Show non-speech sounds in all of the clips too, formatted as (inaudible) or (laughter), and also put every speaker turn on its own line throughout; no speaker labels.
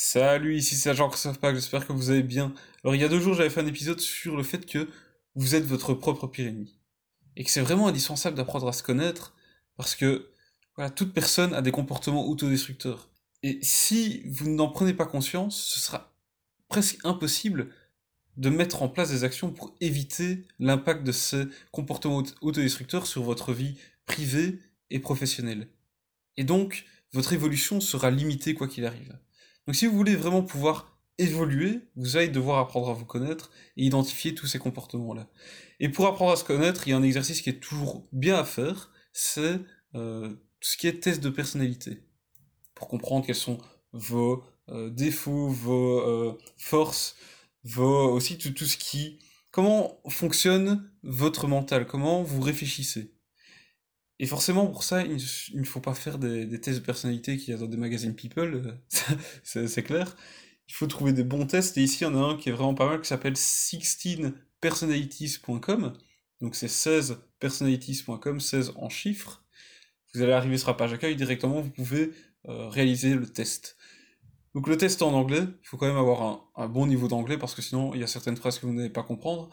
Salut, ici c'est Jean Christophe Pack, j'espère que vous allez bien. Alors il y a deux jours j'avais fait un épisode sur le fait que vous êtes votre propre pire ennemi. Et que c'est vraiment indispensable d'apprendre à se connaître, parce que voilà, toute personne a des comportements autodestructeurs. Et si vous n'en prenez pas conscience, ce sera presque impossible de mettre en place des actions pour éviter l'impact de ces comportements autodestructeurs sur votre vie privée et professionnelle. Et donc, votre évolution sera limitée quoi qu'il arrive. Donc si vous voulez vraiment pouvoir évoluer, vous allez devoir apprendre à vous connaître et identifier tous ces comportements-là. Et pour apprendre à se connaître, il y a un exercice qui est toujours bien à faire, c'est euh, ce qui est test de personnalité. Pour comprendre quels sont vos euh, défauts, vos euh, forces, vos aussi tout ce qui... Comment fonctionne votre mental Comment vous réfléchissez et forcément, pour ça, il, ne faut pas faire des, tests de personnalité qu'il y a dans des magazines People, (laughs) c'est clair. Il faut trouver des bons tests, et ici, il y en a un qui est vraiment pas mal, qui s'appelle 16personalities.com. Donc c'est 16personalities.com, 16 en chiffres. Vous allez arriver sur la page accueil, directement, vous pouvez euh, réaliser le test. Donc le test est en anglais, il faut quand même avoir un bon niveau d'anglais, parce que sinon, il y a certaines phrases que vous n'allez pas comprendre.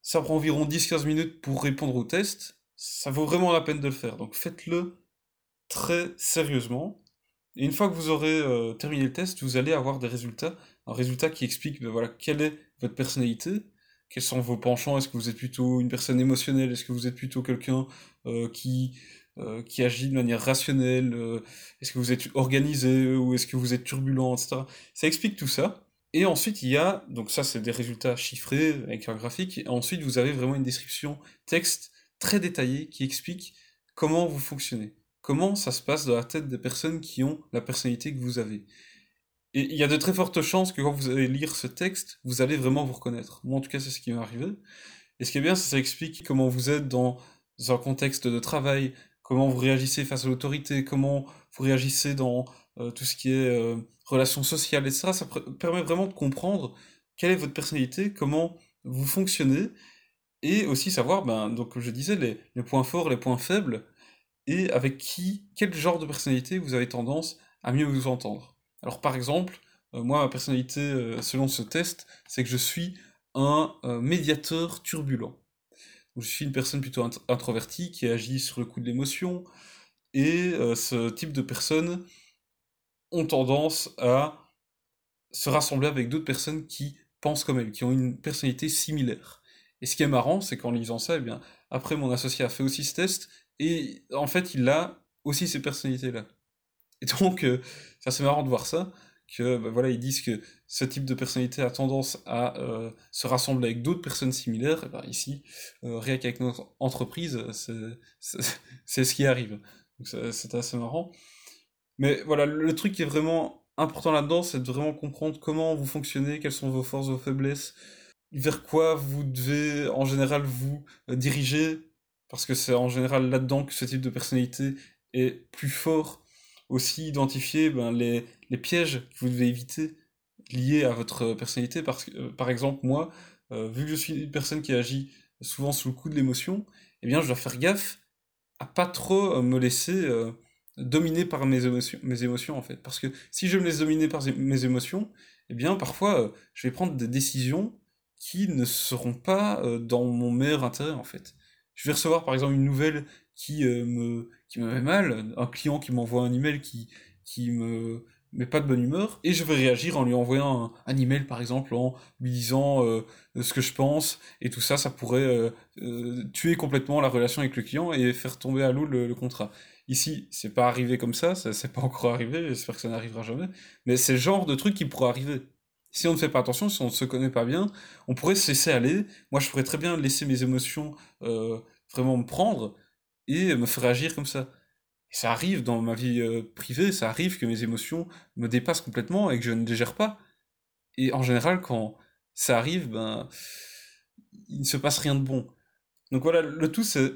Ça prend environ 10-15 minutes pour répondre au test ça vaut vraiment la peine de le faire. Donc faites-le très sérieusement. Et une fois que vous aurez euh, terminé le test, vous allez avoir des résultats. Un résultat qui explique ben voilà, quelle est votre personnalité, quels sont vos penchants, est-ce que vous êtes plutôt une personne émotionnelle, est-ce que vous êtes plutôt quelqu'un euh, qui, euh, qui agit de manière rationnelle, est-ce que vous êtes organisé ou est-ce que vous êtes turbulent, etc. Ça explique tout ça. Et ensuite, il y a, donc ça c'est des résultats chiffrés avec un graphique, et ensuite vous avez vraiment une description texte très détaillé qui explique comment vous fonctionnez, comment ça se passe dans la tête des personnes qui ont la personnalité que vous avez. Et il y a de très fortes chances que quand vous allez lire ce texte, vous allez vraiment vous reconnaître. Moi, en tout cas, c'est ce qui m'est arrivé. Et ce qui est bien, c'est que ça explique comment vous êtes dans un contexte de travail, comment vous réagissez face à l'autorité, comment vous réagissez dans euh, tout ce qui est euh, relations sociales, etc. Ça permet vraiment de comprendre quelle est votre personnalité, comment vous fonctionnez, et aussi savoir, ben, donc je disais, les, points forts, les points faibles, et avec qui, quel genre de personnalité vous avez tendance à mieux vous entendre. Alors par exemple, euh, moi, ma personnalité, euh, selon ce test, c'est que je suis un euh, médiateur turbulent. je suis une personne plutôt introvertie qui agit sur le coup de l'émotion, et ce type de personnes ont tendance à se rassembler avec d'autres personnes qui pensent comme elles, qui ont une personnalité similaire. Et ce qui est marrant, c'est qu'en lisant ça, eh bien, après mon associé a fait aussi ce test, et en fait, il a aussi ces personnalités-là. Et donc, euh, c'est assez marrant de voir ça, que bah, voilà, ils disent que ce type de personnalité a tendance à euh, se rassembler avec d'autres personnes similaires. Et ben, ici, euh, rien qu'avec notre entreprise, c'est ce qui arrive. Donc c'est assez marrant. Mais voilà, le truc qui est vraiment important là-dedans, c'est de vraiment comprendre comment vous fonctionnez, quelles sont vos forces, vos faiblesses, vers quoi vous devez en général vous euh, diriger, parce que c'est en général là-dedans que ce type de personnalité est plus fort. Aussi identifier ben, les, les, pièges que vous devez éviter liés à votre personnalité, parce que, euh, par exemple, moi, euh, vu que je suis une personne qui agit souvent sous le coup de l'émotion, eh bien, je dois faire gaffe à pas trop me laisser dominer par mes émotions, mes émotions, en fait. Parce que si je me laisse dominer par mes émotions, eh bien, parfois, je vais prendre des décisions qui ne seront pas euh, dans mon meilleur intérêt en fait. Je vais recevoir par exemple une nouvelle qui euh, me qui me met mal, un client qui m'envoie un email qui qui me met pas de bonne humeur et je vais réagir en lui envoyant un, email par exemple en lui disant euh, ce que je pense et tout ça ça pourrait tuer complètement la relation avec le client et faire tomber à l'eau le, contrat. Ici, c'est pas arrivé comme ça, ça c'est pas encore arrivé, j'espère que ça n'arrivera jamais, mais c'est le genre de truc qui pourrait arriver si on ne fait pas attention, si on ne se connaît pas bien, on pourrait se laisser aller. Moi, je pourrais très bien laisser mes émotions euh, vraiment me prendre et me faire agir comme ça. Et ça arrive dans ma vie euh, privée, ça arrive que mes émotions me dépassent complètement et que je ne les gère pas. Et en général, quand ça arrive, ben, il ne se passe rien de bon. Donc voilà, le tout c'est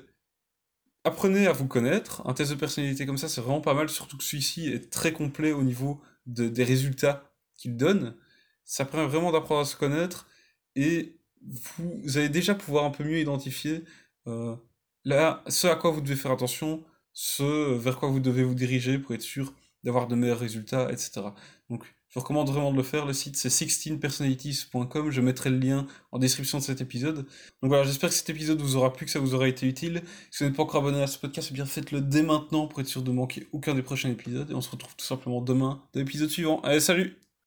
apprenez à vous connaître. Un test de personnalité comme ça, c'est vraiment pas mal, surtout que celui-ci est très complet au niveau des résultats qu'il donne ça permet vraiment d'apprendre à se connaître et vous, allez déjà pouvoir un peu mieux identifier euh, là, ce à quoi vous devez faire attention, ce vers quoi vous devez vous diriger pour être sûr d'avoir de meilleurs résultats, etc. Donc Je vous recommande vraiment de le faire. Le site c'est 16personalities.com. Je mettrai le lien en description de cet épisode. Donc voilà, j'espère que cet épisode vous aura plu, que ça vous aura été utile. Si vous n'êtes pas encore abonné à ce podcast, eh bien faites-le dès maintenant pour être sûr de manquer aucun des prochains épisodes. Et on se retrouve tout simplement demain dans l'épisode suivant. Allez, salut